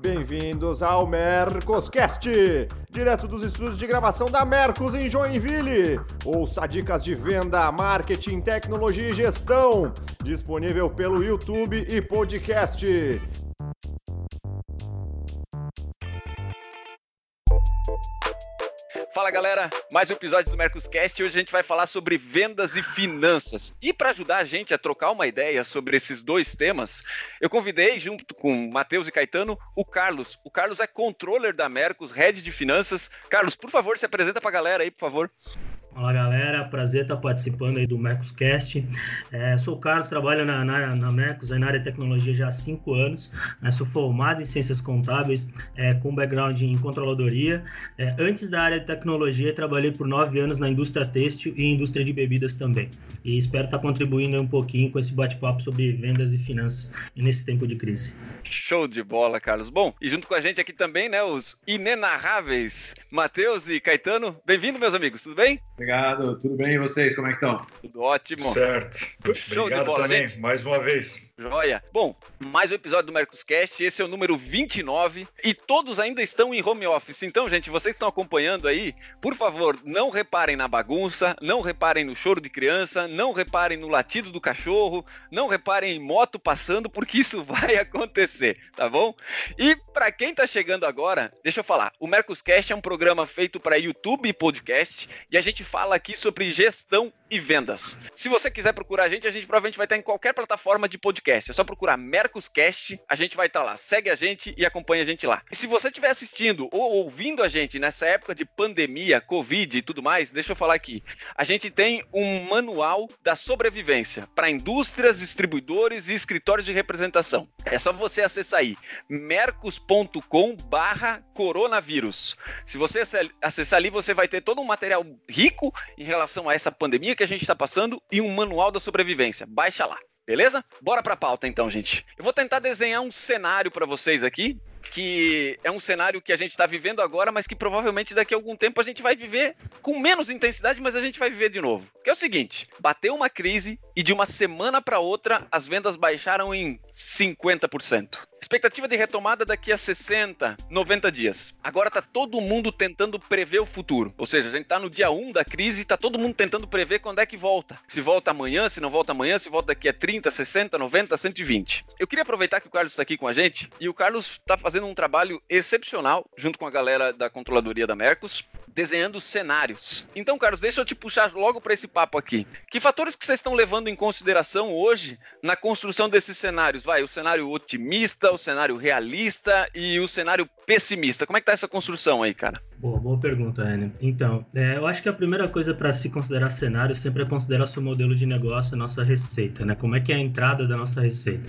Bem-vindos ao Mercoscast, direto dos estúdios de gravação da Mercos em Joinville. Ouça dicas de venda, marketing, tecnologia e gestão, disponível pelo YouTube e podcast. Fala galera, mais um episódio do Mercoscast e hoje a gente vai falar sobre vendas e finanças. E para ajudar a gente a trocar uma ideia sobre esses dois temas, eu convidei, junto com Matheus e Caetano, o Carlos. O Carlos é controller da Mercos, head de finanças. Carlos, por favor, se apresenta para a galera aí, por favor. Fala galera, prazer estar participando aí do Mercoscast. É, sou o Carlos, trabalho na, na, na Mercos, na área de tecnologia já há cinco anos. Né, sou formado em ciências contábeis, é, com background em controladoria. É, antes da área de tecnologia, trabalhei por nove anos na indústria têxtil e indústria de bebidas também. E espero estar contribuindo um pouquinho com esse bate-papo sobre vendas e finanças nesse tempo de crise. Show de bola, Carlos. Bom, e junto com a gente aqui também, né, os inenarráveis Matheus e Caetano. Bem-vindo, meus amigos, tudo bem? Obrigado, tudo bem e vocês, como é que estão? Tudo ótimo. Certo. Show Obrigado de bola, também, gente. mais uma vez. Joia. Bom, mais um episódio do Mercoscast, esse é o número 29 e todos ainda estão em home office. Então, gente, vocês estão acompanhando aí, por favor, não reparem na bagunça, não reparem no choro de criança, não reparem no latido do cachorro, não reparem em moto passando, porque isso vai acontecer, tá bom? E para quem tá chegando agora, deixa eu falar, o Mercoscast é um programa feito para YouTube e podcast e a gente fala aqui sobre gestão e vendas. Se você quiser procurar a gente, a gente provavelmente vai estar em qualquer plataforma de podcast. É só procurar Mercoscast, a gente vai estar lá. Segue a gente e acompanha a gente lá. E se você estiver assistindo ou ouvindo a gente nessa época de pandemia, Covid e tudo mais, deixa eu falar aqui. A gente tem um manual da sobrevivência para indústrias, distribuidores e escritórios de representação. É só você acessar aí mercos.com barra coronavírus. Se você acessar ali, você vai ter todo um material rico em relação a essa pandemia que a gente está passando e um manual da sobrevivência. Baixa lá. Beleza? Bora pra pauta então, gente. Eu vou tentar desenhar um cenário para vocês aqui, que é um cenário que a gente está vivendo agora, mas que provavelmente daqui a algum tempo a gente vai viver com menos intensidade, mas a gente vai viver de novo. Que é o seguinte: bateu uma crise e de uma semana para outra as vendas baixaram em 50%. Expectativa de retomada daqui a 60, 90 dias. Agora tá todo mundo tentando prever o futuro. Ou seja, a gente tá no dia 1 da crise e tá todo mundo tentando prever quando é que volta. Se volta amanhã, se não volta amanhã, se volta daqui a 30, 60, 90, 120. Eu queria aproveitar que o Carlos está aqui com a gente e o Carlos tá fazendo um trabalho excepcional junto com a galera da controladoria da Mercos, desenhando cenários. Então, Carlos, deixa eu te puxar logo para esse papo aqui. Que fatores que vocês estão levando em consideração hoje na construção desses cenários? Vai, o cenário otimista, o cenário realista e o cenário pessimista. Como é que tá essa construção aí, cara? Boa, boa pergunta, Enio. Então, é, eu acho que a primeira coisa para se considerar cenário sempre é considerar seu modelo de negócio, a nossa receita, né? Como é que é a entrada da nossa receita.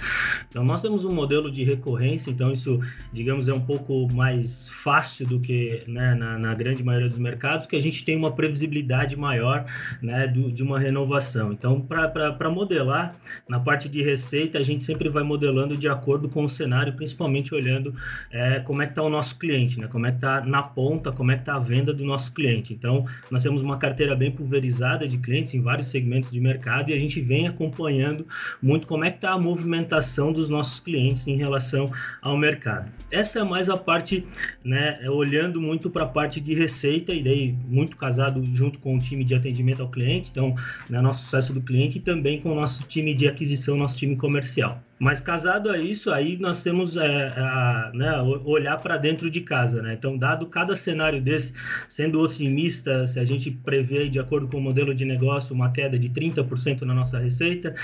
Então, nós temos um modelo de recorrência, então isso, digamos, é um pouco mais fácil do que né, na, na grande maioria dos mercados, que a gente tem uma previsibilidade maior né, do, de uma renovação. Então, para modelar, na parte de receita, a gente sempre vai modelando de acordo com o cenário, principalmente olhando é, como é que está o nosso cliente, né? Como é que está na ponta, como é que está a venda do nosso cliente. Então, nós temos uma carteira bem pulverizada de clientes em vários segmentos de mercado e a gente vem acompanhando muito como é que está a movimentação dos nossos clientes em relação ao mercado. Essa é mais a parte, né, olhando muito para a parte de receita e daí muito casado junto com o time de atendimento ao cliente, então, né, nosso sucesso do cliente e também com o nosso time de aquisição, nosso time comercial. Mas casado a isso, aí nós temos é, a, né, olhar para dentro de casa, né? Então, dado cada cenário desse, sendo otimista, se a gente prevê de acordo com o modelo de negócio uma queda de 30% na nossa receita,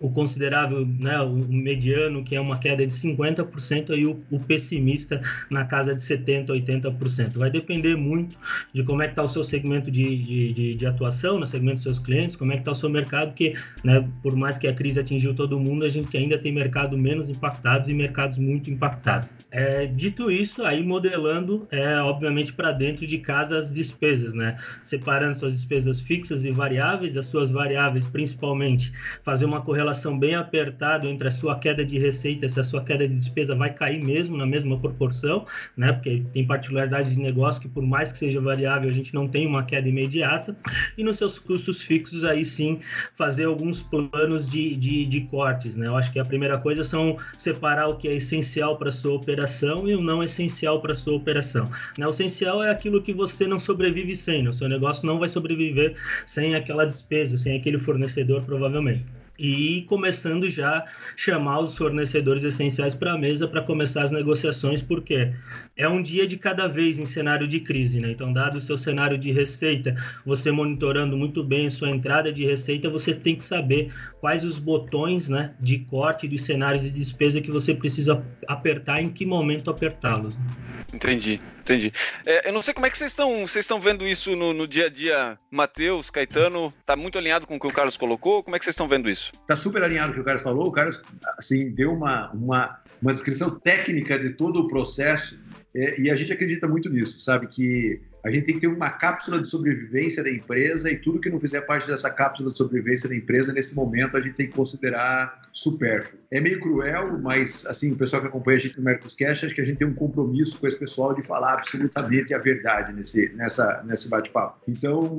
o considerável, né, o mediano, que é uma queda de 50%, e o, o pessimista na casa de 70%, 80%. Vai depender muito de como é que está o seu segmento de, de, de, de atuação, no segmento dos seus clientes, como é que está o seu mercado, que né, por mais que a crise atingiu todo mundo, a gente ainda tem mercado menos impactados e mercados muito impactados. É, dito isso, aí modelando, é, obviamente, para dentro de casa as despesas, né? Separando suas despesas fixas e variáveis, as suas variáveis principalmente, fazer uma correlação bem apertada entre a sua queda de receita, se a sua queda de despesa vai cair mesmo na mesma proporção, né? Porque tem particularidades de negócio que por mais que seja variável, a gente não tem uma queda imediata. E nos seus custos fixos, aí sim, fazer alguns planos de, de, de cortes, né? Eu acho que a primeira coisa são separar o que é essencial para sua operação e o não essencial para sua operação. Né? O essencial é aquilo que você não sobrevive sem, né? o seu negócio não vai sobreviver sem aquela despesa, sem aquele fornecedor, provavelmente e começando já chamar os fornecedores essenciais para a mesa para começar as negociações, porque é um dia de cada vez em cenário de crise, né? Então, dado o seu cenário de receita, você monitorando muito bem sua entrada de receita, você tem que saber quais os botões, né, de corte dos cenários de despesa que você precisa apertar, em que momento apertá-los. Entendi, entendi. É, eu não sei como é que vocês estão, vocês estão vendo isso no, no dia a dia, Matheus, Caetano, tá muito alinhado com o que o Carlos colocou? Como é que vocês estão vendo isso? Tá super alinhado com o que o Carlos falou. O Carlos, assim, deu uma, uma, uma descrição técnica de todo o processo é, e a gente acredita muito nisso, sabe? Que a gente tem que ter uma cápsula de sobrevivência da empresa e tudo que não fizer parte dessa cápsula de sobrevivência da empresa, nesse momento, a gente tem que considerar supérfluo. É meio cruel, mas, assim, o pessoal que acompanha a gente no Mercoscast, acho que a gente tem um compromisso com esse pessoal de falar absolutamente a verdade nesse, nessa, nesse bate-papo. Então,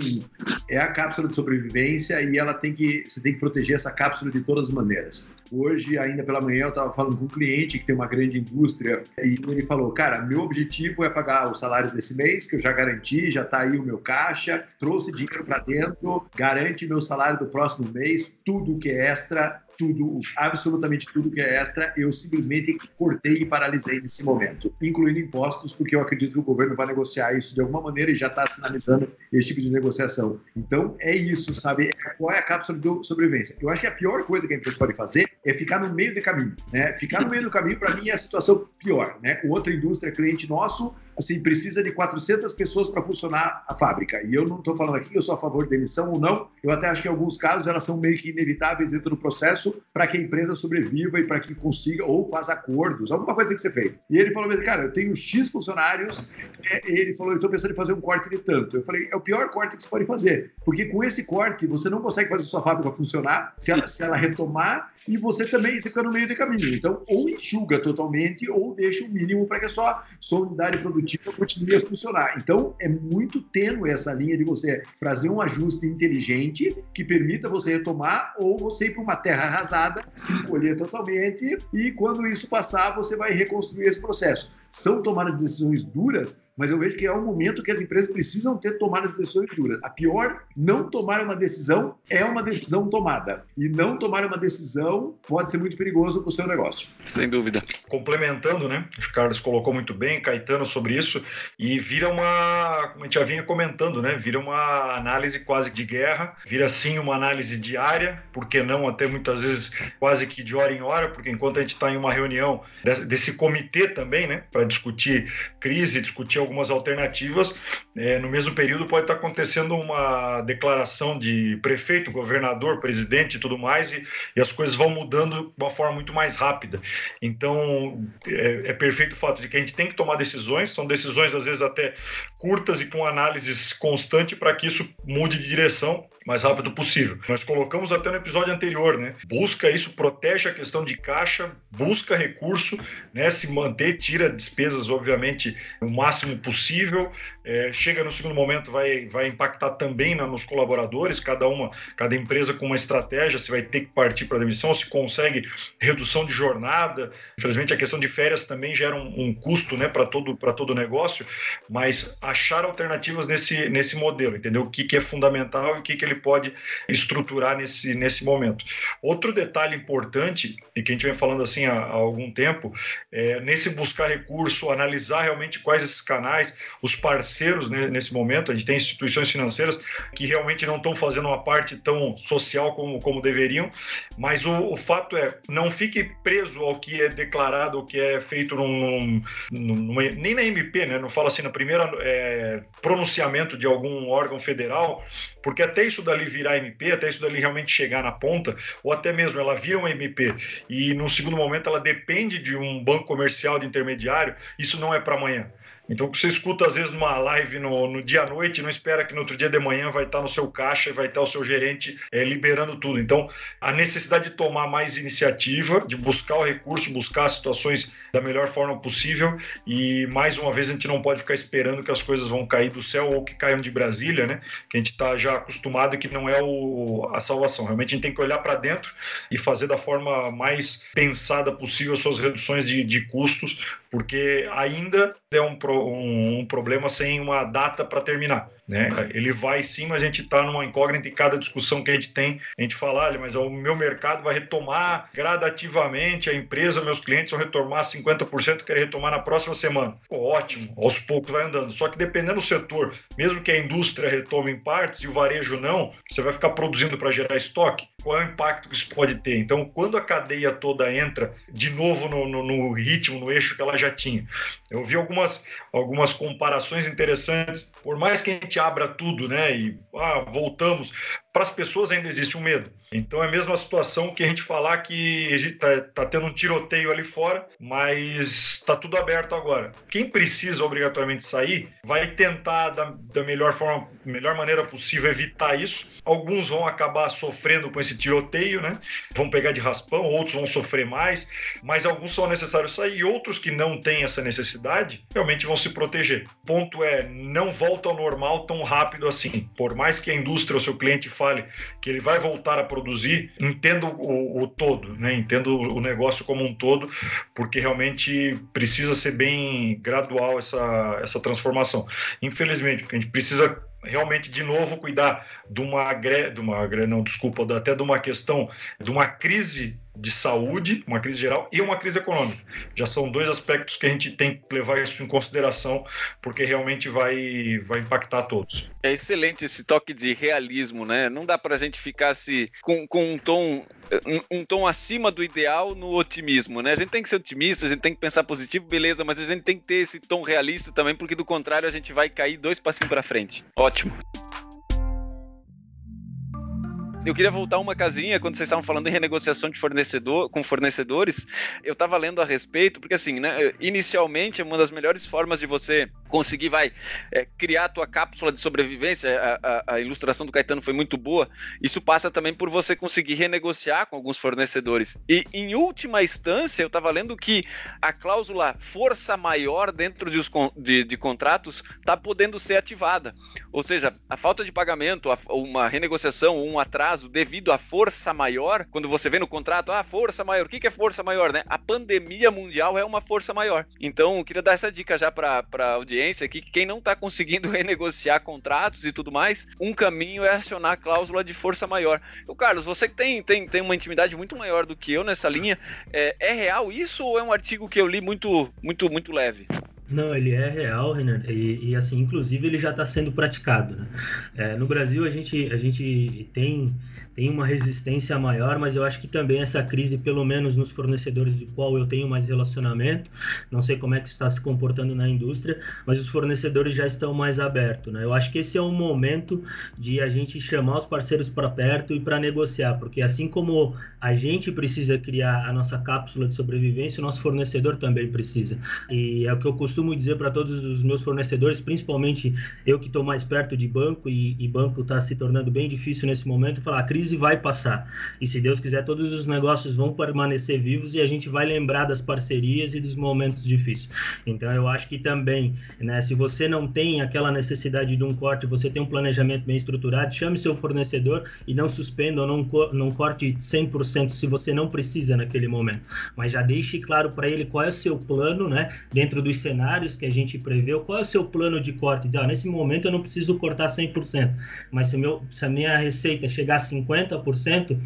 é a cápsula de sobrevivência e ela tem que, você tem que proteger essa cápsula de todas as maneiras. Hoje, ainda pela manhã, eu estava falando com um cliente que tem uma grande indústria e ele falou, cara, meu objetivo é pagar o salário desse mês, que eu já garanti garanti, já está aí o meu caixa, trouxe dinheiro para dentro, garante meu salário do próximo mês, tudo que é extra tudo, absolutamente tudo que é extra, eu simplesmente cortei e paralisei nesse momento, incluindo impostos, porque eu acredito que o governo vai negociar isso de alguma maneira e já está sinalizando esse tipo de negociação. Então, é isso, sabe? Qual é a cápsula de sobrevivência? Eu acho que a pior coisa que a empresa pode fazer é ficar no meio do caminho, né? Ficar no meio do caminho, para mim, é a situação pior, né? O outra indústria, cliente nosso, assim, precisa de 400 pessoas para funcionar a fábrica. E eu não estou falando aqui que eu sou a favor de demissão ou não, eu até acho que em alguns casos elas são meio que inevitáveis dentro do processo, para que a empresa sobreviva e para que consiga ou faça acordos, alguma coisa tem que ser feita. E ele falou cara, eu tenho X funcionários, é, ele falou, eu estou pensando em fazer um corte de tanto. Eu falei, é o pior corte que você pode fazer, porque com esse corte você não consegue fazer sua fábrica funcionar se ela, se ela retomar e você também você fica no meio do caminho. Então, ou enxuga totalmente ou deixa o mínimo para que sua, sua unidade produtiva continue a funcionar. Então, é muito tênue essa linha de você fazer um ajuste inteligente que permita você retomar ou você ir para uma terra arrasada, se encolher totalmente e quando isso passar, você vai reconstruir esse processo. São tomadas decisões duras, mas eu vejo que é um momento que as empresas precisam ter tomadas decisões duras. A pior, não tomar uma decisão é uma decisão tomada. E não tomar uma decisão pode ser muito perigoso para o seu negócio. Sem dúvida. Complementando, né? O Carlos colocou muito bem, Caetano, sobre isso, e vira uma, como a gente já vinha comentando, né? Vira uma análise quase de guerra, vira sim uma análise diária, porque não até muitas vezes quase que de hora em hora, porque enquanto a gente está em uma reunião desse, desse comitê também, né? Para discutir crise, discutir algumas alternativas. É, no mesmo período pode estar acontecendo uma declaração de prefeito, governador, presidente e tudo mais, e, e as coisas vão mudando de uma forma muito mais rápida. Então, é, é, perfeito o fato de que a gente tem que tomar decisões, são decisões às vezes até curtas e com análises constante para que isso mude de direção mais rápido possível. Nós colocamos até no episódio anterior, né? Busca isso, protege a questão de caixa, busca recurso, né? Se manter, tira despesas, obviamente, o máximo possível. É, chega no segundo momento, vai, vai impactar também nos colaboradores, cada uma, cada empresa com uma estratégia, se vai ter que partir para demissão, se consegue redução de jornada. Infelizmente, a questão de férias também gera um, um custo né, para todo para todo o negócio, mas achar alternativas nesse, nesse modelo, entendeu? O que, que é fundamental e o que, que ele pode estruturar nesse, nesse momento. Outro detalhe importante, e que a gente vem falando assim há, há algum tempo, é nesse buscar recurso, analisar realmente quais esses canais, os parceiros né, nesse momento. A gente tem instituições financeiras que realmente não estão fazendo uma parte tão social como, como deveriam, mas o, o fato é, não fique preso ao que é declarado, ao que é feito num, num, nem na MP, né? Não fala assim, no primeiro é, pronunciamento de algum órgão federal, porque até isso dali virar MP, até isso dali realmente chegar na ponta, ou até mesmo ela vira uma MP e no segundo momento ela depende de um banco comercial de intermediário, isso não é para amanhã. Então, você escuta às vezes numa live no, no dia à noite, não espera que no outro dia de manhã vai estar no seu caixa e vai estar o seu gerente é, liberando tudo. Então, a necessidade de tomar mais iniciativa, de buscar o recurso, buscar situações da melhor forma possível e, mais uma vez, a gente não pode ficar esperando que as coisas vão cair do céu ou que caiam de Brasília, né? Que a gente está já acostumado e que não é o, a salvação. Realmente a gente tem que olhar para dentro e fazer da forma mais pensada possível suas reduções de, de custos, porque ainda é um, um, um problema sem uma data para terminar. Né? Ele vai sim, mas a gente está numa incógnita e cada discussão que a gente tem, a gente fala, mas o meu mercado vai retomar gradativamente, a empresa, meus clientes vão retomar 50%, querem retomar na próxima semana. Pô, ótimo, aos poucos vai andando. Só que dependendo do setor, mesmo que a indústria retome em partes e o varejo não, você vai ficar produzindo para gerar estoque. Qual é o impacto que isso pode ter? Então, quando a cadeia toda entra de novo no, no, no ritmo, no eixo que ela já tinha, eu vi algumas, algumas comparações interessantes. Por mais que a gente abra tudo, né, e ah, voltamos, para as pessoas ainda existe um medo. Então é a mesma situação que a gente falar que está tá tendo um tiroteio ali fora, mas está tudo aberto agora. Quem precisa obrigatoriamente sair vai tentar da, da melhor forma, melhor maneira possível evitar isso. Alguns vão acabar sofrendo com esse tiroteio, né? Vão pegar de raspão, outros vão sofrer mais, mas alguns são necessários sair e outros que não têm essa necessidade realmente vão se proteger. O ponto é, não volta ao normal tão rápido assim. Por mais que a indústria ou seu cliente fale que ele vai voltar a produzir, entendo o, o todo, né? entendo o negócio como um todo, porque realmente precisa ser bem gradual essa, essa transformação. Infelizmente, porque a gente precisa realmente de novo cuidar de uma, de uma não desculpa até de uma questão de uma crise de saúde, uma crise geral e uma crise econômica. Já são dois aspectos que a gente tem que levar isso em consideração, porque realmente vai, vai impactar todos. É excelente esse toque de realismo, né? Não dá para a gente ficar se, com, com um tom um, tom acima do ideal no otimismo, né? A gente tem que ser otimista, a gente tem que pensar positivo, beleza, mas a gente tem que ter esse tom realista também, porque do contrário a gente vai cair dois passinhos para frente. Ótimo. Eu queria voltar uma casinha quando vocês estavam falando em renegociação de fornecedor com fornecedores. Eu estava lendo a respeito, porque assim, né? Inicialmente, uma das melhores formas de você conseguir, vai, é, criar a tua cápsula de sobrevivência, a, a, a, ilustração do Caetano foi muito boa. Isso passa também por você conseguir renegociar com alguns fornecedores. E em última instância, eu estava lendo que a cláusula força maior dentro de, os, de, de contratos está podendo ser ativada. Ou seja, a falta de pagamento, uma renegociação, um atraso caso, devido à força maior, quando você vê no contrato, ah, força maior, o que, é força maior, né? A pandemia mundial é uma força maior. Então, queria dar essa dica já para a audiência aqui, que quem não está conseguindo renegociar contratos e tudo mais, um caminho é acionar a cláusula de força maior. O Carlos, você que tem, tem, tem uma intimidade muito maior do que eu nessa linha, é, é real isso ou é um artigo que eu li muito, muito, muito leve? Não, ele é real, Renan, e, e assim, inclusive ele já está sendo praticado. Né? É, no Brasil a gente, a gente tem tem uma resistência maior, mas eu acho que também essa crise, pelo menos nos fornecedores de qual eu tenho mais relacionamento, não sei como é que está se comportando na indústria, mas os fornecedores já estão mais abertos, né? Eu acho que esse é o momento de a gente chamar os parceiros para perto e para negociar, porque assim como a gente precisa criar a nossa cápsula de sobrevivência, o nosso fornecedor também precisa. E é o que eu costumo dizer para todos os meus fornecedores, principalmente eu que estou mais perto de banco e, e banco está se tornando bem difícil nesse momento, falar, a crise crise vai passar. E se Deus quiser, todos os negócios vão permanecer vivos e a gente vai lembrar das parcerias e dos momentos difíceis. Então eu acho que também, né, se você não tem aquela necessidade de um corte, você tem um planejamento bem estruturado, chame seu fornecedor e não suspenda ou não, não corte 100% se você não precisa naquele momento. Mas já deixe claro para ele qual é o seu plano, né, dentro dos cenários que a gente preveu, qual é o seu plano de corte. Diz, ah, nesse momento eu não preciso cortar 100%, mas se, meu, se a minha receita chegar a 50%, 50%,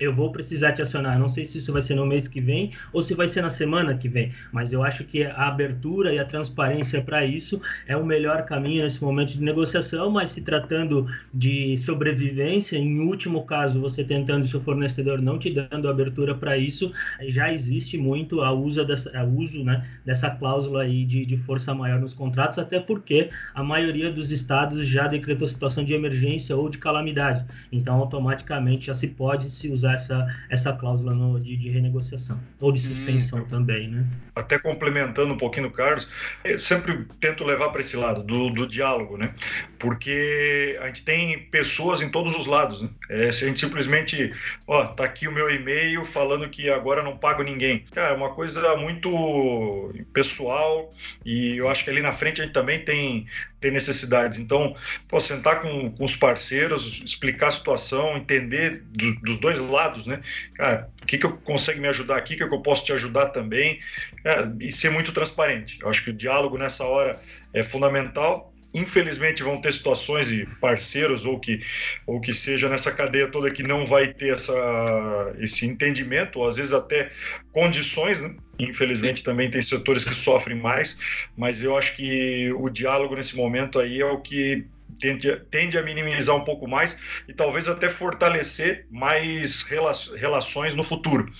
eu vou precisar te acionar. Não sei se isso vai ser no mês que vem ou se vai ser na semana que vem, mas eu acho que a abertura e a transparência para isso é o melhor caminho nesse momento de negociação. Mas se tratando de sobrevivência, em último caso, você tentando seu fornecedor não te dando abertura para isso, já existe muito a uso dessa, a uso, né, dessa cláusula aí de, de força maior nos contratos, até porque a maioria dos estados já decretou situação de emergência ou de calamidade. Então, automaticamente já se pode se usar usar essa, essa cláusula no, de, de renegociação ou de suspensão hum. também, né? Até complementando um pouquinho o Carlos, eu sempre tento levar para esse lado do, do, diálogo, né? Porque a gente tem pessoas em todos os lados, né? É, a gente simplesmente, ó, tá aqui o meu e-mail falando que agora não pago ninguém. Cara, é uma coisa muito pessoal e eu acho que ali na frente a gente também tem tem necessidades. Então, pô, sentar com, com os parceiros, explicar a situação, entender do, dos dois lados, né? Cara, o que, que eu consegue me ajudar aqui, o que, que eu posso te ajudar também, é, e ser muito transparente. Eu acho que o diálogo nessa hora é fundamental infelizmente vão ter situações e parceiros ou que ou que seja nessa cadeia toda que não vai ter essa esse entendimento ou às vezes até condições né? infelizmente também tem setores que sofrem mais mas eu acho que o diálogo nesse momento aí é o que tende, tende a minimizar um pouco mais e talvez até fortalecer mais relações no futuro,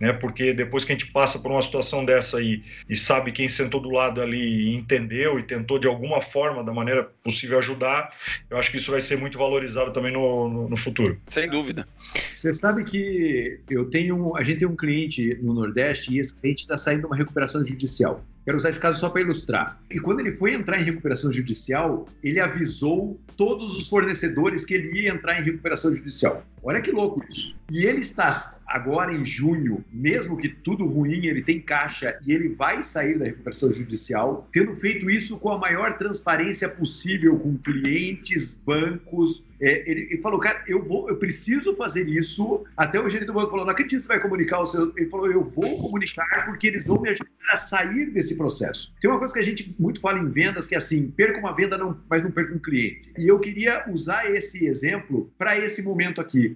né? Porque depois que a gente passa por uma situação dessa aí e sabe quem sentou do lado ali entendeu e tentou de alguma forma, da maneira possível ajudar, eu acho que isso vai ser muito valorizado também no, no, no futuro. Sem dúvida. Você sabe que eu tenho, a gente tem um cliente no Nordeste e esse cliente está saindo de uma recuperação judicial. Quero usar esse caso só para ilustrar. E quando ele foi entrar em recuperação judicial, ele avisou todos os fornecedores que ele ia entrar em recuperação judicial. Olha que louco isso. E ele está agora em junho, mesmo que tudo ruim, ele tem caixa e ele vai sair da recuperação judicial, tendo feito isso com a maior transparência possível com clientes, bancos. É, ele, ele, falou, cara, eu vou, eu preciso fazer isso. Até o gerente do banco falou, não acredito que você vai comunicar o seu. Ele falou, eu vou comunicar porque eles vão me ajudar a sair desse processo. Tem uma coisa que a gente muito fala em vendas que é assim, perca uma venda, não, mas não perca um cliente. E eu queria usar esse exemplo para esse momento aqui.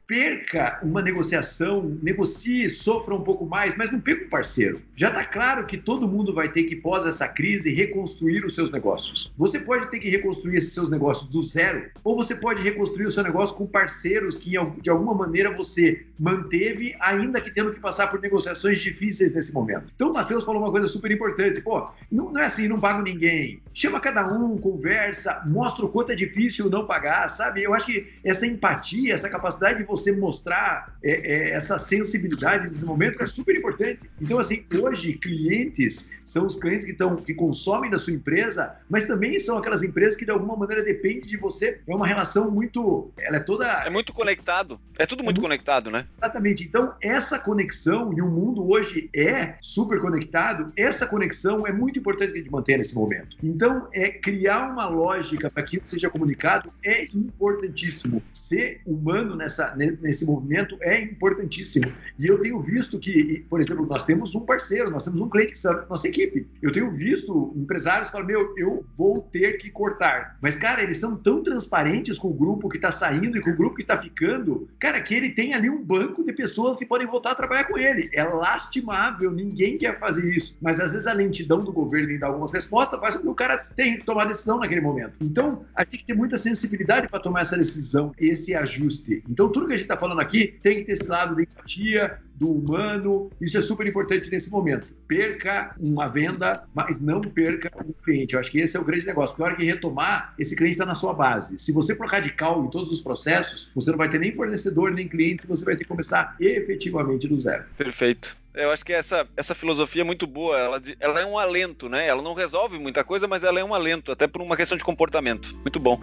Perca uma negociação, negocie, sofra um pouco mais, mas não perca um parceiro. Já está claro que todo mundo vai ter que, pós essa crise, reconstruir os seus negócios. Você pode ter que reconstruir esses seus negócios do zero, ou você pode reconstruir o seu negócio com parceiros que, de alguma maneira, você manteve, ainda que tendo que passar por negociações difíceis nesse momento. Então, o Matheus falou uma coisa super importante. Pô, não, não é assim, não pago ninguém. Chama cada um, conversa, mostra o quanto é difícil não pagar, sabe? Eu acho que essa empatia, essa capacidade de você mostrar é, é, essa sensibilidade nesse momento é super importante. Então, assim, hoje, clientes são os clientes que, estão que consomem da sua empresa, mas também são aquelas empresas que, de alguma maneira, dependem de você. É uma relação muito. Ela é toda. É muito conectado. É tudo muito, é muito conectado, né? Exatamente. Então, essa conexão, e o mundo hoje é super conectado, essa conexão é muito importante que a gente mantenha nesse momento. Então, é criar uma lógica para que isso seja comunicado é importantíssimo. Ser humano nessa, nesse movimento é importantíssimo. E eu tenho visto que, por exemplo, nós temos um parceiro, nós temos um cliente que está nossa equipe. Eu tenho visto empresários falar, meu, eu vou ter que cortar. Mas, cara, eles são tão transparentes com o grupo que está saindo e com o grupo que está ficando, cara, que ele tem ali um banco de pessoas que podem voltar a trabalhar com ele. É lastimável, ninguém quer fazer isso. Mas às vezes a lentidão do governo em dar algumas respostas faz com que o cara tenha que tomar decisão naquele momento. Então, a gente tem muita sensibilidade para tomar essa decisão, esse ajuste. Então, tudo que a gente está falando aqui tem que ter esse lado de empatia, do humano. Isso é super importante nesse momento. Perca uma venda, mas não perca um cliente. Eu acho que esse é o grande negócio. Porque hora que retomar, esse cliente está na sua base. Se você for radical em todos os processos, você não vai ter nem fornecedor, nem cliente, você vai ter que começar efetivamente do zero. Perfeito. Eu acho que essa, essa filosofia é muito boa. Ela, ela é um alento, né? Ela não resolve muita coisa, mas ela é um alento, até por uma questão de comportamento. Muito bom.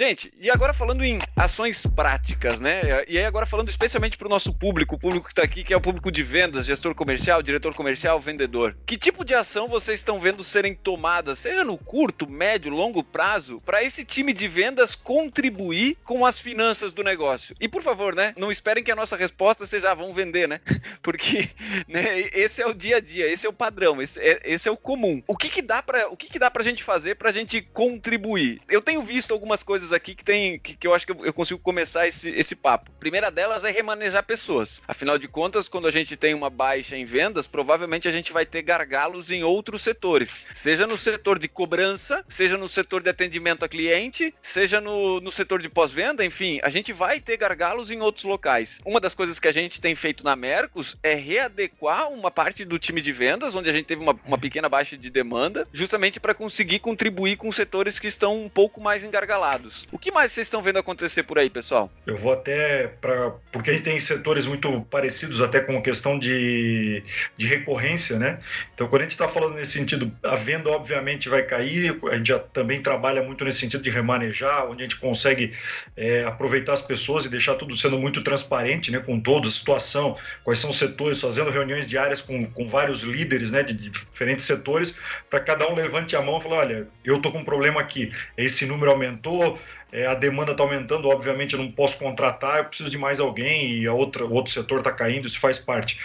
Gente, e agora falando em ações práticas, né? E aí agora falando especialmente para o nosso público, o público que está aqui, que é o público de vendas, gestor comercial, diretor comercial, vendedor. Que tipo de ação vocês estão vendo serem tomadas, seja no curto, médio, longo prazo, para esse time de vendas contribuir com as finanças do negócio? E por favor, né? Não esperem que a nossa resposta seja ah, vão vender, né? Porque né, esse é o dia a dia, esse é o padrão, esse é, esse é o comum. O que que dá para o que que dá para a gente fazer para a gente contribuir? Eu tenho visto algumas coisas aqui que tem que, que eu acho que eu consigo começar esse, esse papo. Primeira delas é remanejar pessoas. Afinal de contas, quando a gente tem uma baixa em vendas, provavelmente a gente vai ter gargalos em outros setores. Seja no setor de cobrança, seja no setor de atendimento a cliente, seja no, no setor de pós-venda, enfim, a gente vai ter gargalos em outros locais. Uma das coisas que a gente tem feito na Mercos é readequar uma parte do time de vendas, onde a gente teve uma, uma pequena baixa de demanda, justamente para conseguir contribuir com setores que estão um pouco mais engargalados. O que mais vocês estão vendo acontecer por aí, pessoal? Eu vou até para porque a gente tem setores muito parecidos até com questão de, de recorrência, né? Então, quando a gente está falando nesse sentido, a venda obviamente vai cair. A gente já também trabalha muito nesse sentido de remanejar, onde a gente consegue é, aproveitar as pessoas e deixar tudo sendo muito transparente, né? Com toda a situação, quais são os setores, fazendo reuniões diárias com, com vários líderes, né? De, diferentes setores, para cada um levante a mão e falar, olha, eu tô com um problema aqui, esse número aumentou, é, a demanda está aumentando, obviamente eu não posso contratar, eu preciso de mais alguém e a outra, o outro setor está caindo, isso faz parte.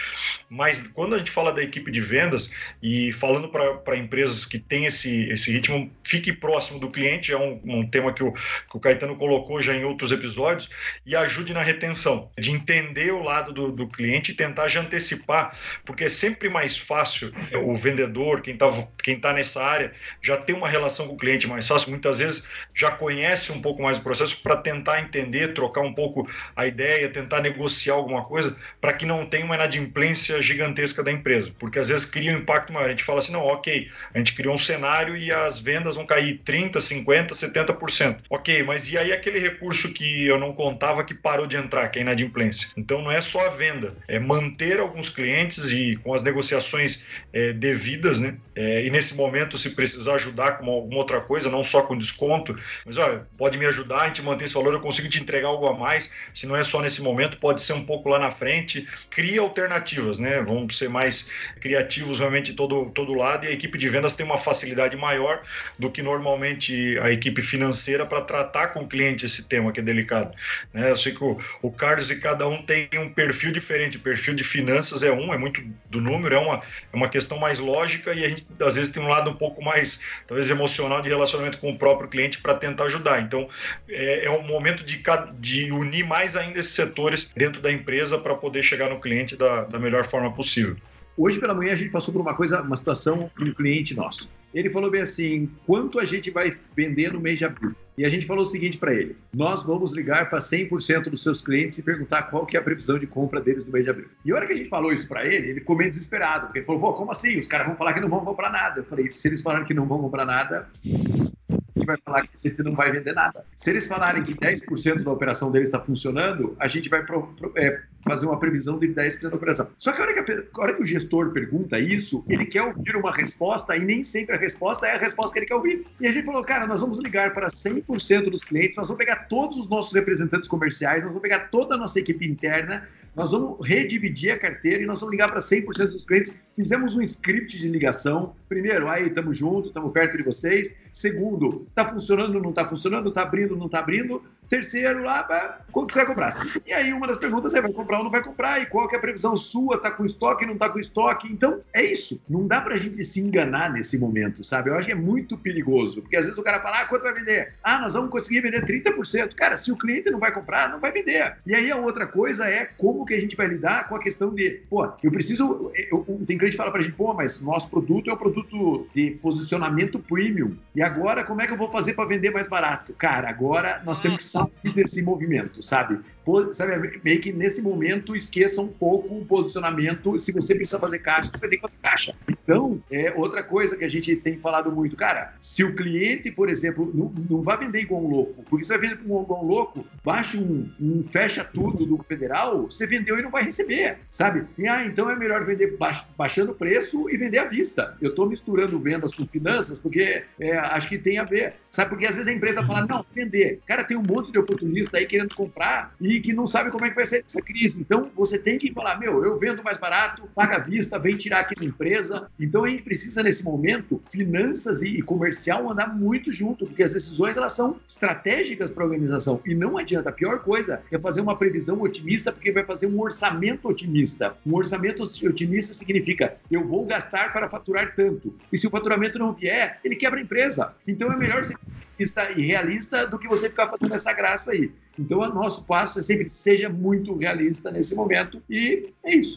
Mas quando a gente fala da equipe de vendas e falando para empresas que têm esse, esse ritmo, fique próximo do cliente, é um, um tema que o, que o Caetano colocou já em outros episódios, e ajude na retenção, de entender o lado do, do cliente e tentar já antecipar, porque é sempre mais fácil o vendedor, quem está quem tá nessa área, já ter uma relação com o cliente mais fácil, muitas vezes já conhece um pouco pouco mais o processo para tentar entender, trocar um pouco a ideia, tentar negociar alguma coisa para que não tenha uma inadimplência gigantesca da empresa, porque às vezes cria um impacto maior. A gente fala assim, não, ok, a gente criou um cenário e as vendas vão cair 30, 50, 70%. Ok, mas e aí aquele recurso que eu não contava que parou de entrar, que é a inadimplência? Então não é só a venda, é manter alguns clientes e com as negociações é, devidas, né? É, e nesse momento, se precisar ajudar com alguma outra coisa, não só com desconto, mas olha, pode ajudar, a gente manter esse valor, eu consigo te entregar algo a mais. Se não é só nesse momento, pode ser um pouco lá na frente. Cria alternativas, né? Vamos ser mais criativos realmente todo, todo lado e a equipe de vendas tem uma facilidade maior do que normalmente a equipe financeira para tratar com o cliente esse tema que é delicado. Né? Eu sei que o, o Carlos e cada um tem um perfil diferente. O perfil de finanças é um, é muito do número, é uma, é uma questão mais lógica e a gente às vezes tem um lado um pouco mais, talvez, emocional de relacionamento com o próprio cliente para tentar ajudar. Então, é, é um momento de, de unir mais ainda esses setores dentro da empresa para poder chegar no cliente da, da melhor forma possível. Hoje pela manhã a gente passou por uma coisa, uma situação de um cliente nosso. Ele falou bem assim: quanto a gente vai vender no mês de abril? E a gente falou o seguinte para ele: nós vamos ligar para 100% dos seus clientes e perguntar qual que é a previsão de compra deles no mês de abril. E a hora que a gente falou isso para ele, ele ficou meio desesperado, porque ele falou: pô, como assim? Os caras vão falar que não vão comprar nada. Eu falei: se eles falarem que não vão comprar nada, gente vai falar que gente não vai vender nada. Se eles falarem que 10% da operação deles está funcionando, a gente vai pro, pro, é, fazer uma previsão de 10% da operação. Só que a hora que, a hora que o gestor pergunta isso, ele quer ouvir uma resposta e nem sempre a resposta é a resposta que ele quer ouvir. E a gente falou, cara, nós vamos ligar para 100% dos clientes, nós vamos pegar todos os nossos representantes comerciais, nós vamos pegar toda a nossa equipe interna, nós vamos redividir a carteira e nós vamos ligar para 100% dos clientes. Fizemos um script de ligação. Primeiro, aí, estamos juntos, estamos perto de vocês. Segundo, está funcionando, não está funcionando, está abrindo, não está abrindo. Terceiro, lá, quanto você vai comprar? E aí, uma das perguntas é: vai comprar ou não vai comprar? E qual que é a previsão sua? Está com estoque, não está com estoque? Então, é isso. Não dá para a gente se enganar nesse momento, sabe? Eu acho que é muito perigoso, porque às vezes o cara fala: ah, quanto vai vender? Ah, nós vamos conseguir vender 30%. Cara, se o cliente não vai comprar, não vai vender. E aí, a outra coisa é como que a gente vai lidar com a questão de, pô, eu preciso. Eu, tem cliente que fala para a gente, pô, mas nosso produto é um produto de posicionamento premium. E agora, como é que eu vou fazer para vender mais barato? Cara, agora nós temos que sair desse movimento, sabe? sabe, meio que nesse momento esqueça um pouco o posicionamento. Se você precisa fazer caixa, você tem que fazer caixa. Então, é outra coisa que a gente tem falado muito, cara, se o cliente, por exemplo, não, não vai vender igual um louco, porque você vai vender igual um louco, baixa um, um, fecha tudo do federal, você vendeu e não vai receber, sabe? E, ah, então é melhor vender baixando o preço e vender à vista. Eu estou misturando vendas com finanças porque é, acho que tem a ver, sabe? Porque às vezes a empresa fala, não, vender. Cara, tem um monte de oportunista aí querendo comprar e que não sabe como é que vai ser essa crise. Então, você tem que falar, meu, eu vendo mais barato, paga à vista, vem tirar aqui na empresa. Então, a gente precisa, nesse momento, finanças e comercial andar muito junto, porque as decisões, elas são estratégicas para a organização. E não adianta. A pior coisa é fazer uma previsão otimista, porque vai fazer um orçamento otimista. Um orçamento otimista significa, eu vou gastar para faturar tanto. E se o faturamento não vier, ele quebra a empresa. Então, é melhor ser e realista do que você ficar fazendo essa graça aí. Então, o nosso passo é sempre seja muito realista nesse momento e é isso.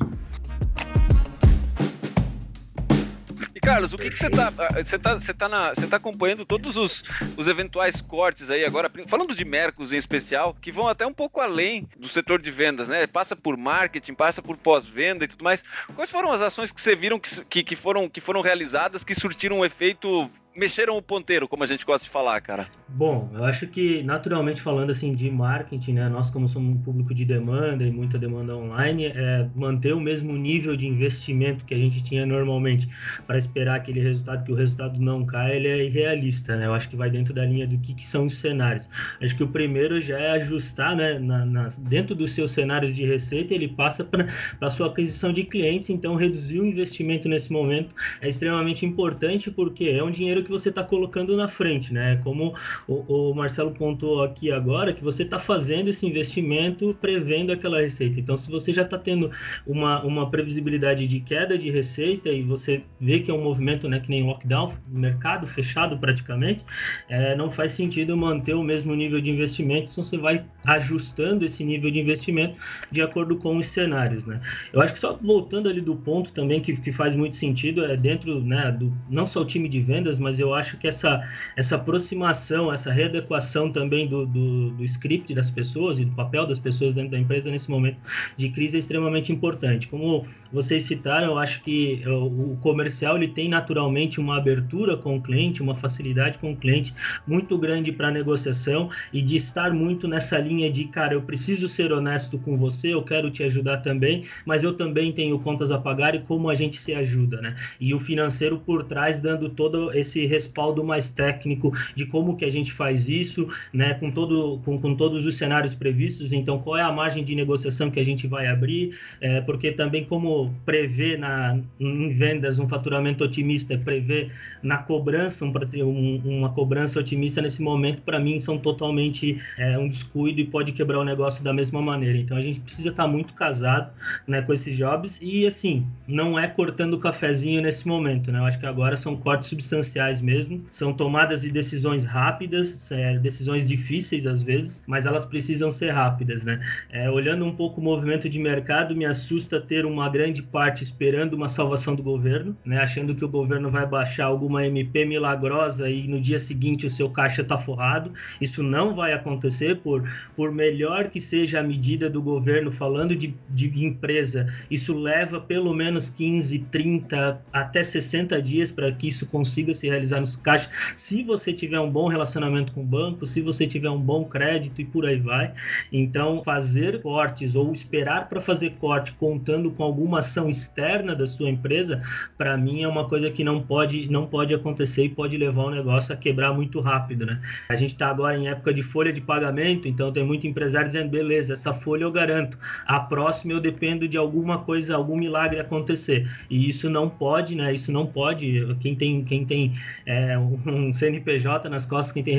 E Carlos, o que, que você está você tá, você tá, você tá acompanhando todos os, os eventuais cortes aí agora, falando de Mercos em especial, que vão até um pouco além do setor de vendas, né? Passa por marketing, passa por pós-venda e tudo mais. Quais foram as ações que você viram que, que, que, foram, que foram realizadas que surtiram um efeito mexeram o ponteiro, como a gente gosta de falar, cara? Bom, eu acho que naturalmente falando assim de marketing, né, nós como somos um público de demanda e muita demanda online, é manter o mesmo nível de investimento que a gente tinha normalmente para esperar aquele resultado que o resultado não cai, ele é irrealista, né? Eu acho que vai dentro da linha do que, que são os cenários. Acho que o primeiro já é ajustar, né, na, na, dentro dos seus cenários de receita, ele passa para a sua aquisição de clientes, então reduzir o investimento nesse momento é extremamente importante porque é um dinheiro que você está colocando na frente, né? Como o, o Marcelo pontuou aqui agora, que você está fazendo esse investimento prevendo aquela receita. Então, se você já está tendo uma, uma previsibilidade de queda de receita e você vê que é um movimento né, que nem lockdown, mercado fechado praticamente, é, não faz sentido manter o mesmo nível de investimento, então você vai ajustando esse nível de investimento de acordo com os cenários. Né? Eu acho que só voltando ali do ponto também que, que faz muito sentido, é dentro né, do não só o time de vendas, mas eu acho que essa, essa aproximação, essa readequação também do, do, do script das pessoas e do papel das pessoas dentro da empresa nesse momento de crise é extremamente importante. Como vocês citaram, eu acho que o comercial ele tem naturalmente uma abertura com o cliente, uma facilidade com o cliente muito grande para negociação e de estar muito nessa linha de, cara, eu preciso ser honesto com você, eu quero te ajudar também, mas eu também tenho contas a pagar e como a gente se ajuda, né? E o financeiro por trás dando todo esse respaldo mais técnico de como que a gente faz isso, né, com, todo, com, com todos os cenários previstos. Então, qual é a margem de negociação que a gente vai abrir? É, porque também, como prever na, em vendas um faturamento otimista, prever na cobrança um, um, uma cobrança otimista nesse momento, para mim, são totalmente é, um descuido e pode quebrar o negócio da mesma maneira. Então, a gente precisa estar tá muito casado né, com esses jobs e, assim, não é cortando o cafezinho nesse momento, né? Eu acho que agora são cortes substanciais mesmo, são tomadas de decisões rápidas, é, decisões difíceis às vezes, mas elas precisam ser rápidas, né? É, olhando um pouco o movimento de mercado, me assusta ter uma grande parte esperando uma salvação do governo, né? Achando que o governo vai baixar alguma MP milagrosa e no dia seguinte o seu caixa está forrado. Isso não vai acontecer por, por melhor que seja a medida do governo falando de, de empresa, isso leva pelo menos 15, 30 até 60 dias para que isso consiga se realizar nos caixas, se você tiver um bom relacionamento com o banco, se você tiver um bom crédito e por aí vai. Então, fazer cortes ou esperar para fazer corte contando com alguma ação externa da sua empresa, para mim é uma coisa que não pode, não pode acontecer e pode levar o negócio a quebrar muito rápido, né? A gente está agora em época de folha de pagamento, então tem muito empresário dizendo, beleza, essa folha eu garanto, a próxima eu dependo de alguma coisa, algum milagre acontecer. E isso não pode, né? Isso não pode. Quem tem, quem tem é, um CNPJ nas costas, quem tem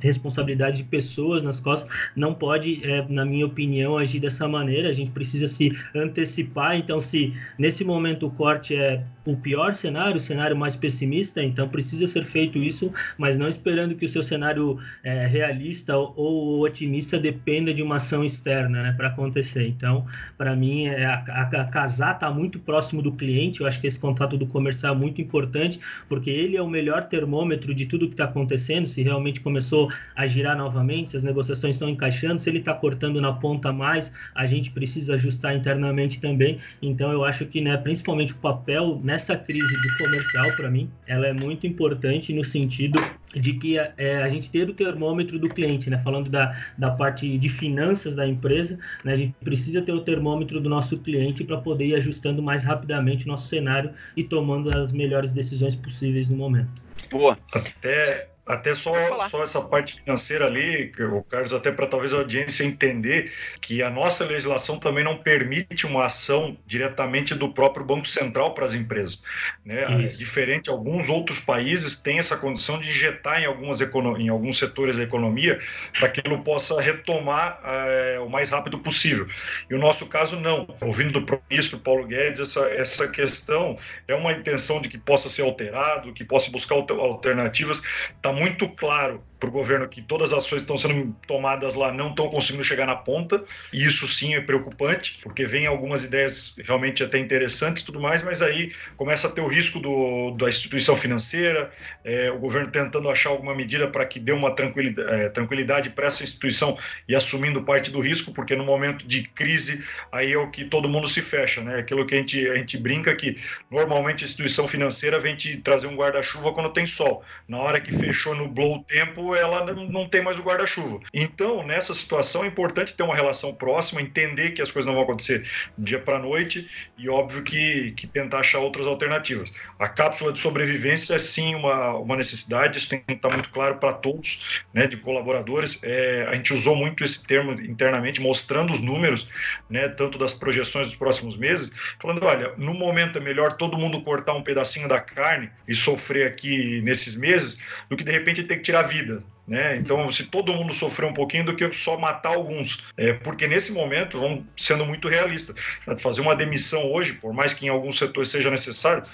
responsabilidade de pessoas nas costas, não pode, é, na minha opinião, agir dessa maneira. A gente precisa se antecipar. Então, se nesse momento o corte é o pior cenário, o cenário mais pessimista, então precisa ser feito isso, mas não esperando que o seu cenário é, realista ou otimista dependa de uma ação externa né, para acontecer. Então, para mim, é, a, a casar está muito próximo do cliente. Eu acho que esse contato do comercial é muito importante, porque ele é o melhor termômetro de tudo que está acontecendo, se realmente começou a girar novamente, se as negociações estão encaixando, se ele está cortando na ponta mais, a gente precisa ajustar internamente também. Então, eu acho que, né, principalmente o papel nessa crise do comercial, para mim, ela é muito importante no sentido de que é, a gente ter o termômetro do cliente, né? Falando da, da parte de finanças da empresa, né? A gente precisa ter o termômetro do nosso cliente para poder ir ajustando mais rapidamente o nosso cenário e tomando as melhores decisões possíveis no momento. Boa. Até até só, só essa parte financeira ali, o Carlos, até para talvez a audiência entender que a nossa legislação também não permite uma ação diretamente do próprio Banco Central para as empresas. Né? Diferente, alguns outros países têm essa condição de injetar em, algumas em alguns setores da economia para que ele possa retomar é, o mais rápido possível. E o nosso caso, não. Ouvindo do ministro Paulo Guedes, essa, essa questão é uma intenção de que possa ser alterado, que possa buscar alternativas. Está muito claro para o governo que todas as ações estão sendo tomadas lá não estão conseguindo chegar na ponta, e isso sim é preocupante, porque vem algumas ideias realmente até interessantes e tudo mais, mas aí começa a ter o risco do, da instituição financeira, é, o governo tentando achar alguma medida para que dê uma tranquilidade, é, tranquilidade para essa instituição e assumindo parte do risco, porque no momento de crise aí é o que todo mundo se fecha, né? Aquilo que a gente, a gente brinca que normalmente a instituição financeira vem te trazer um guarda-chuva quando tem sol. Na hora que fechou, nublou o tempo, ela não tem mais o guarda-chuva. Então, nessa situação, é importante ter uma relação próxima, entender que as coisas não vão acontecer dia para noite e, óbvio, que, que tentar achar outras alternativas. A cápsula de sobrevivência é sim uma, uma necessidade, isso tem que estar muito claro para todos, né, de colaboradores. É, a gente usou muito esse termo internamente, mostrando os números, né, tanto das projeções dos próximos meses, falando: olha, no momento é melhor todo mundo cortar um pedacinho da carne e sofrer aqui nesses meses, do que de repente ter que tirar a vida. Né? Então, se todo mundo sofrer um pouquinho do que só matar alguns, é, porque nesse momento, vamos sendo muito realistas, fazer uma demissão hoje, por mais que em alguns setores seja necessário,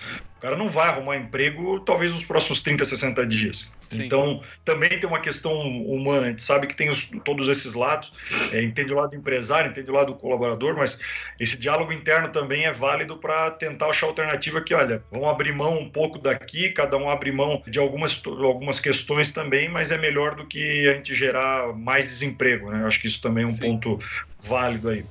o cara não vai arrumar emprego talvez nos próximos 30, 60 dias. Sim. Então, também tem uma questão humana, a gente sabe que tem os, todos esses lados, é, entende o lado do empresário, entende o lado do colaborador, mas esse diálogo interno também é válido para tentar achar alternativa que, olha, vamos abrir mão um pouco daqui, cada um abre mão de algumas, algumas questões também, mas é melhor do que a gente gerar mais desemprego, né? Eu acho que isso também é um Sim. ponto válido aí.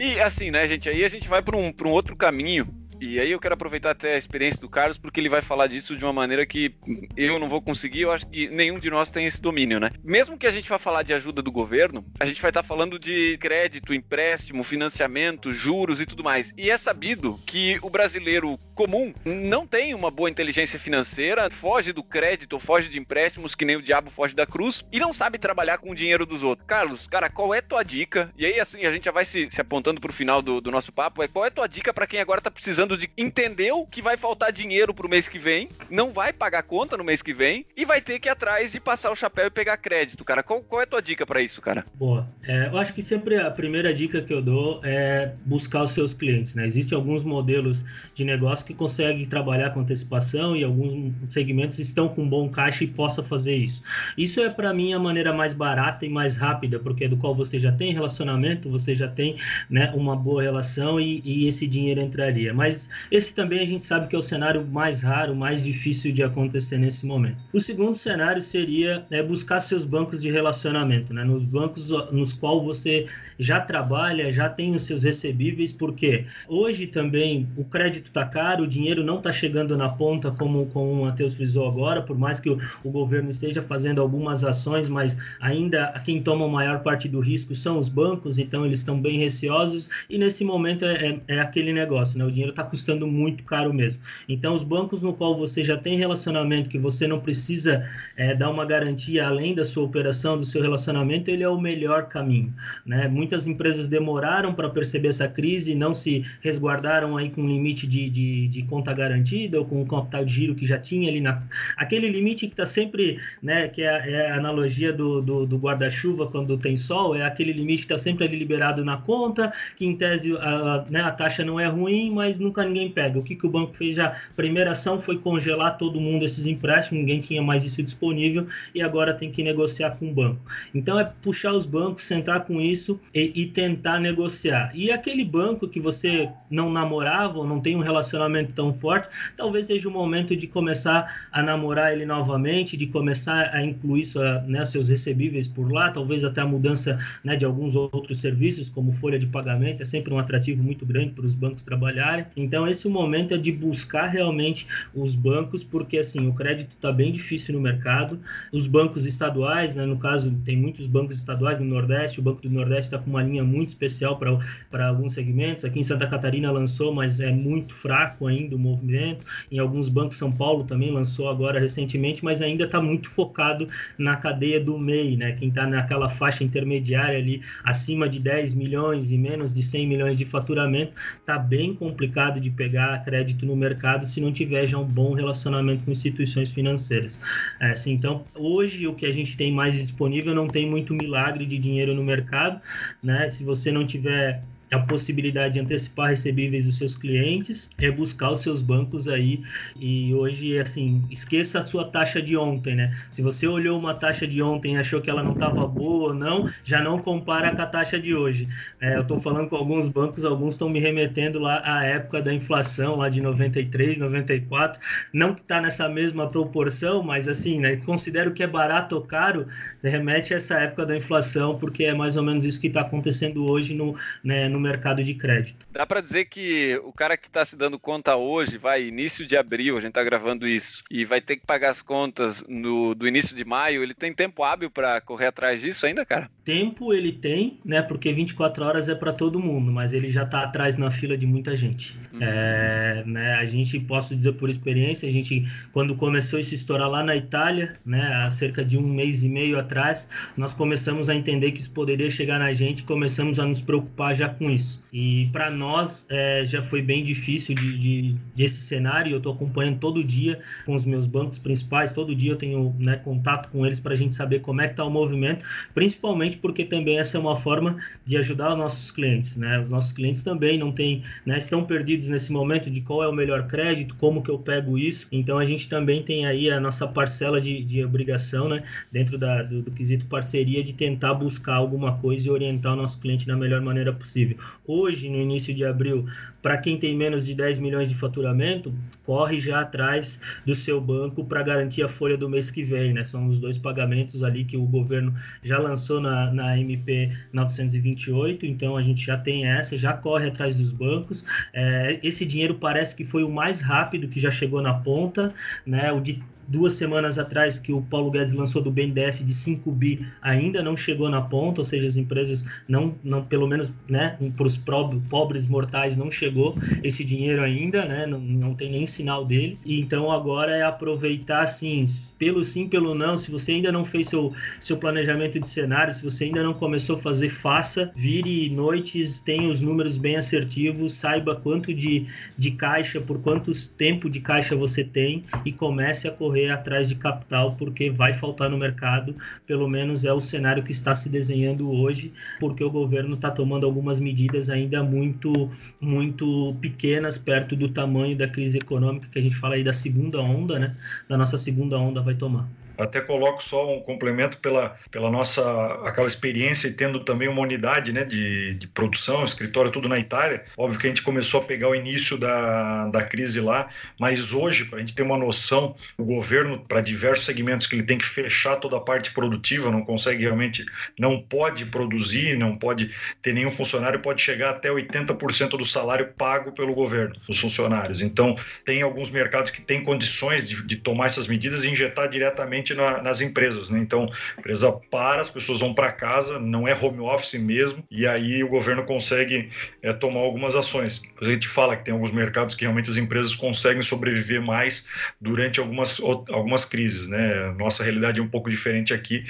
E assim, né, gente, aí a gente vai para um, um outro caminho e aí eu quero aproveitar até a experiência do Carlos, porque ele vai falar disso de uma maneira que eu não vou conseguir, eu acho que nenhum de nós tem esse domínio, né? Mesmo que a gente vá falar de ajuda do governo, a gente vai estar falando de crédito, empréstimo, financiamento, juros e tudo mais. E é sabido que o brasileiro comum não tem uma boa inteligência financeira, foge do crédito, foge de empréstimos, que nem o diabo foge da cruz, e não sabe trabalhar com o dinheiro dos outros. Carlos, cara, qual é tua dica? E aí, assim, a gente já vai se, se apontando pro final do, do nosso papo, é qual é tua dica para quem agora tá precisando de entendeu que vai faltar dinheiro pro mês que vem, não vai pagar conta no mês que vem e vai ter que ir atrás de passar o chapéu e pegar crédito, cara. Qual, qual é a tua dica para isso, cara? Boa. É, eu acho que sempre a primeira dica que eu dou é buscar os seus clientes, né? Existem alguns modelos de negócio que conseguem trabalhar com antecipação e alguns segmentos estão com bom caixa e possa fazer isso. Isso é para mim a maneira mais barata e mais rápida, porque é do qual você já tem relacionamento, você já tem né, uma boa relação e, e esse dinheiro entraria. Mas esse também a gente sabe que é o cenário mais raro, mais difícil de acontecer nesse momento. O segundo cenário seria é, buscar seus bancos de relacionamento, né? nos bancos nos quais você já trabalha, já tem os seus recebíveis, porque hoje também o crédito está caro, o dinheiro não está chegando na ponta, como, como o Matheus frisou agora, por mais que o, o governo esteja fazendo algumas ações, mas ainda quem toma a maior parte do risco são os bancos, então eles estão bem receosos, e nesse momento é, é, é aquele negócio, né? o dinheiro está custando muito caro mesmo. Então, os bancos no qual você já tem relacionamento, que você não precisa é, dar uma garantia além da sua operação, do seu relacionamento, ele é o melhor caminho. Né? Muitas empresas demoraram para perceber essa crise, não se resguardaram aí com limite de, de, de conta garantida ou com o capital de giro que já tinha ali na... Aquele limite que está sempre, né, que é, é a analogia do, do, do guarda-chuva quando tem sol, é aquele limite que está sempre ali liberado na conta, que em tese a, né, a taxa não é ruim, mas nunca nunca ninguém pega. O que, que o banco fez já? Primeira ação foi congelar todo mundo esses empréstimos, ninguém tinha mais isso disponível e agora tem que negociar com o banco. Então é puxar os bancos, sentar com isso e, e tentar negociar. E aquele banco que você não namorava ou não tem um relacionamento tão forte, talvez seja o momento de começar a namorar ele novamente, de começar a incluir sua, né, seus recebíveis por lá, talvez até a mudança né, de alguns outros serviços, como folha de pagamento, é sempre um atrativo muito grande para os bancos trabalharem. Então, esse momento é de buscar realmente os bancos, porque assim, o crédito está bem difícil no mercado. Os bancos estaduais, né, no caso, tem muitos bancos estaduais no Nordeste, o Banco do Nordeste está com uma linha muito especial para alguns segmentos. Aqui em Santa Catarina lançou, mas é muito fraco ainda o movimento. Em alguns bancos, São Paulo também lançou agora recentemente, mas ainda está muito focado na cadeia do MEI, né? Quem está naquela faixa intermediária ali, acima de 10 milhões e menos de 100 milhões de faturamento, está bem complicado de pegar crédito no mercado se não tiver já um bom relacionamento com instituições financeiras. É, assim, então, hoje o que a gente tem mais disponível não tem muito milagre de dinheiro no mercado, né? Se você não tiver a possibilidade de antecipar recebíveis dos seus clientes, é buscar os seus bancos aí. E hoje, assim, esqueça a sua taxa de ontem, né? Se você olhou uma taxa de ontem e achou que ela não estava boa ou não, já não compara com a taxa de hoje. É, eu estou falando com alguns bancos, alguns estão me remetendo lá à época da inflação, lá de 93, 94. Não que está nessa mesma proporção, mas assim, né? Considero que é barato ou caro, remete a essa época da inflação, porque é mais ou menos isso que está acontecendo hoje no, né, no mercado de crédito. Dá para dizer que o cara que está se dando conta hoje, vai início de abril, a gente está gravando isso, e vai ter que pagar as contas no, do início de maio, ele tem tempo hábil para correr atrás disso ainda, cara? Tempo ele tem, né? Porque 24 horas é para todo mundo, mas ele já está atrás na fila de muita gente. Uhum. É, né, a gente, posso dizer por experiência, a gente, quando começou isso estourar lá na Itália, né, há cerca de um mês e meio atrás, nós começamos a entender que isso poderia chegar na gente, começamos a nos preocupar já com isso. E para nós é, já foi bem difícil de, de, de esse cenário. Eu estou acompanhando todo dia com os meus bancos principais, todo dia eu tenho né, contato com eles para a gente saber como é que está o movimento, principalmente porque também essa é uma forma de ajudar os nossos clientes. Né? Os nossos clientes também não têm, né, estão perdidos nesse momento de qual é o melhor crédito, como que eu pego isso. Então a gente também tem aí a nossa parcela de, de obrigação, né, dentro da, do, do quesito parceria, de tentar buscar alguma coisa e orientar o nosso cliente da melhor maneira possível hoje, no início de abril, para quem tem menos de 10 milhões de faturamento, corre já atrás do seu banco para garantir a folha do mês que vem, né? São os dois pagamentos ali que o governo já lançou na, na MP 928, então a gente já tem essa, já corre atrás dos bancos. É, esse dinheiro parece que foi o mais rápido que já chegou na ponta, né? O de duas semanas atrás que o Paulo Guedes lançou do BNDES de 5 bi ainda não chegou na ponta, ou seja, as empresas não, não pelo menos né, para os pobres mortais não chegou esse dinheiro ainda, né, não, não tem nem sinal dele. E então agora é aproveitar assim, pelo sim, pelo não, se você ainda não fez seu, seu planejamento de cenário, se você ainda não começou a fazer, faça, vire noites, tenha os números bem assertivos, saiba quanto de, de caixa, por quantos tempo de caixa você tem e comece a correr correr atrás de capital, porque vai faltar no mercado, pelo menos é o cenário que está se desenhando hoje, porque o governo está tomando algumas medidas ainda muito, muito pequenas perto do tamanho da crise econômica que a gente fala aí da segunda onda, né? Da nossa segunda onda vai tomar. Até coloco só um complemento pela, pela nossa aquela experiência e tendo também uma unidade né, de, de produção, escritório, tudo na Itália. Óbvio que a gente começou a pegar o início da, da crise lá, mas hoje, para a gente ter uma noção, o governo, para diversos segmentos que ele tem que fechar toda a parte produtiva, não consegue realmente, não pode produzir, não pode ter nenhum funcionário, pode chegar até 80% do salário pago pelo governo, dos funcionários. Então, tem alguns mercados que têm condições de, de tomar essas medidas e injetar diretamente na, nas empresas. Né? Então, a empresa para, as pessoas vão para casa, não é home office mesmo, e aí o governo consegue é, tomar algumas ações. A gente fala que tem alguns mercados que realmente as empresas conseguem sobreviver mais durante algumas, algumas crises. Né? Nossa realidade é um pouco diferente aqui,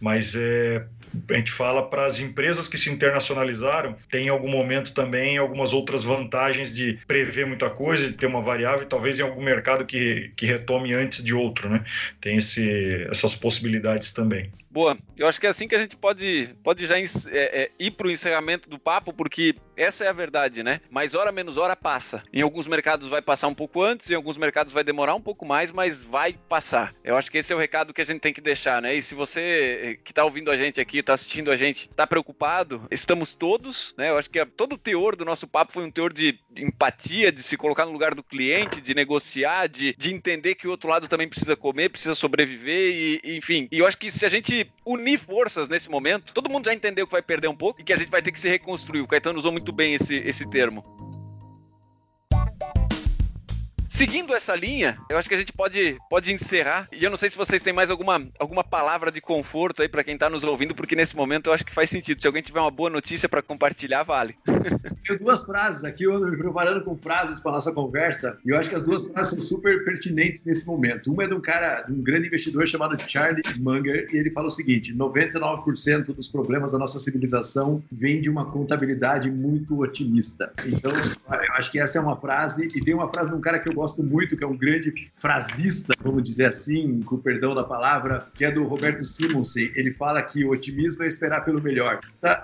mas é, a gente fala para as empresas que se internacionalizaram, tem em algum momento também algumas outras vantagens de prever muita coisa, de ter uma variável, talvez em algum mercado que, que retome antes de outro, né? Tem esse, essas possibilidades também. Boa, eu acho que é assim que a gente pode, pode já é, é, ir para o encerramento do papo, porque essa é a verdade, né? Mais hora menos hora passa. Em alguns mercados vai passar um pouco antes, em alguns mercados vai demorar um pouco mais, mas vai passar. Eu acho que esse é o recado que a gente tem que deixar, né? E se você eh, que está ouvindo a gente aqui, está assistindo a gente, está preocupado, estamos todos, né? Eu acho que todo o teor do nosso papo foi um teor de, de empatia, de se colocar no lugar do cliente, de negociar, de, de entender que o outro lado também precisa comer, precisa sobreviver, e, e enfim. E eu acho que se a gente unir forças nesse momento. Todo mundo já entendeu que vai perder um pouco e que a gente vai ter que se reconstruir. O Caetano usou muito bem esse, esse termo. Seguindo essa linha, eu acho que a gente pode, pode encerrar. E eu não sei se vocês têm mais alguma, alguma palavra de conforto aí para quem está nos ouvindo, porque nesse momento eu acho que faz sentido. Se alguém tiver uma boa notícia para compartilhar, vale. Tenho duas frases aqui, eu me preparando com frases para nossa conversa, e eu acho que as duas frases são super pertinentes nesse momento. Uma é de um cara, de um grande investidor chamado Charlie Munger, e ele fala o seguinte: 99% dos problemas da nossa civilização vem de uma contabilidade muito otimista. Então, eu acho que essa é uma frase, e tem uma frase de um cara que eu gosto gosto muito, que é um grande frasista, vamos dizer assim, com o perdão da palavra, que é do Roberto Simonsen. Ele fala que o otimismo é esperar pelo melhor.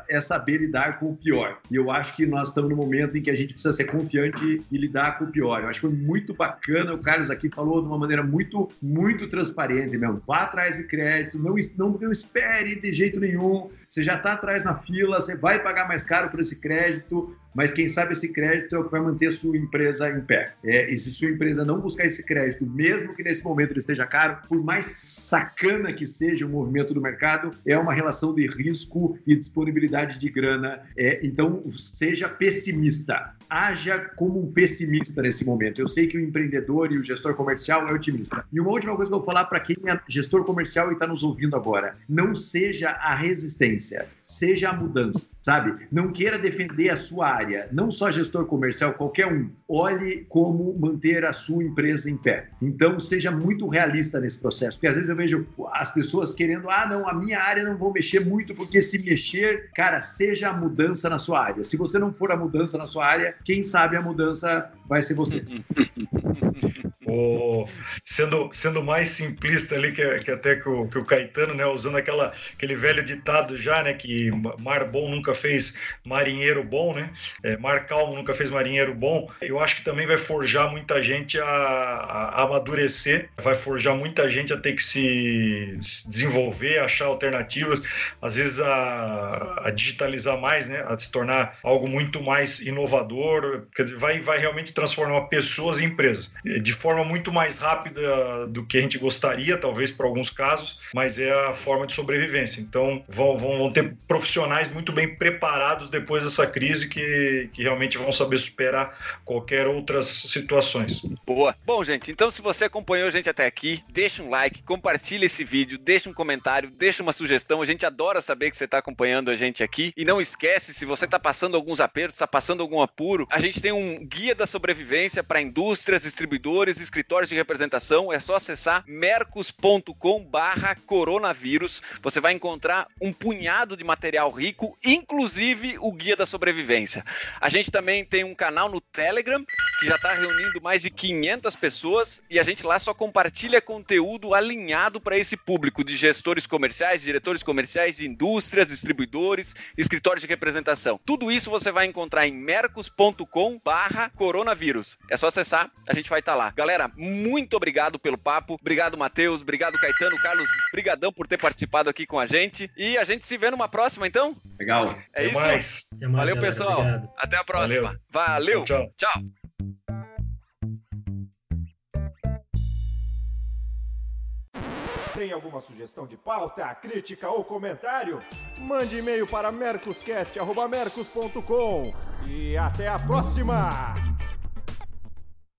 É saber lidar com o pior. E eu acho que nós estamos no momento em que a gente precisa ser confiante e lidar com o pior. Eu acho que foi muito bacana. O Carlos aqui falou de uma maneira muito, muito transparente mesmo. Vá atrás de crédito, não, não, não espere de jeito nenhum. Você já está atrás na fila, você vai pagar mais caro por esse crédito, mas quem sabe esse crédito é o que vai manter sua empresa em pé. É, e se sua empresa não buscar esse crédito, mesmo que nesse momento ele esteja caro, por mais sacana que seja o movimento do mercado, é uma relação de risco e disponibilidade de grana. É, então, seja pessimista. Haja como um pessimista nesse momento. Eu sei que o empreendedor e o gestor comercial é otimista. E uma última coisa que eu vou falar para quem é gestor comercial e está nos ouvindo agora: não seja a resistência, seja a mudança sabe? Não queira defender a sua área, não só gestor comercial, qualquer um. Olhe como manter a sua empresa em pé. Então, seja muito realista nesse processo, porque às vezes eu vejo as pessoas querendo, ah, não, a minha área não vou mexer muito, porque se mexer, cara, seja a mudança na sua área. Se você não for a mudança na sua área, quem sabe a mudança vai ser você. o, sendo, sendo mais simplista ali que, que até que o, que o Caetano, né, usando aquela, aquele velho ditado já, né, que mar bom nunca fez marinheiro bom, né, é, mar calmo nunca fez marinheiro bom, eu acho que também vai forjar muita gente a, a, a amadurecer, vai forjar muita gente a ter que se, se desenvolver, achar alternativas, às vezes a, a, digitalizar mais, né, a se tornar algo muito mais inovador, quer dizer, vai, vai realmente transformar pessoas em empresas, de forma forma muito mais rápida do que a gente gostaria, talvez para alguns casos, mas é a forma de sobrevivência. Então vão, vão, vão ter profissionais muito bem preparados depois dessa crise que, que realmente vão saber superar qualquer outras situações. Boa. Bom, gente, então se você acompanhou a gente até aqui, deixa um like, compartilha esse vídeo, deixa um comentário, deixa uma sugestão. A gente adora saber que você está acompanhando a gente aqui. E não esquece, se você está passando alguns apertos, está passando algum apuro, a gente tem um guia da sobrevivência para indústrias, distribuidores escritórios de representação, é só acessar mercos.com barra coronavírus. Você vai encontrar um punhado de material rico, inclusive o Guia da Sobrevivência. A gente também tem um canal no Telegram, que já está reunindo mais de 500 pessoas, e a gente lá só compartilha conteúdo alinhado para esse público de gestores comerciais, diretores comerciais de indústrias, distribuidores, escritórios de representação. Tudo isso você vai encontrar em mercos.com barra coronavírus. É só acessar, a gente vai estar tá lá. Galera, Galera, muito obrigado pelo papo. Obrigado, Matheus. Obrigado, Caetano. Carlos, brigadão por ter participado aqui com a gente. E a gente se vê numa próxima, então? Legal. É Até isso? Mais. Valeu, galera. pessoal. Obrigado. Até a próxima. Valeu. Valeu. tchau. tchau. Tem alguma sugestão de pauta, crítica ou comentário? Mande e-mail para mercoscast.mercos.com e até a próxima!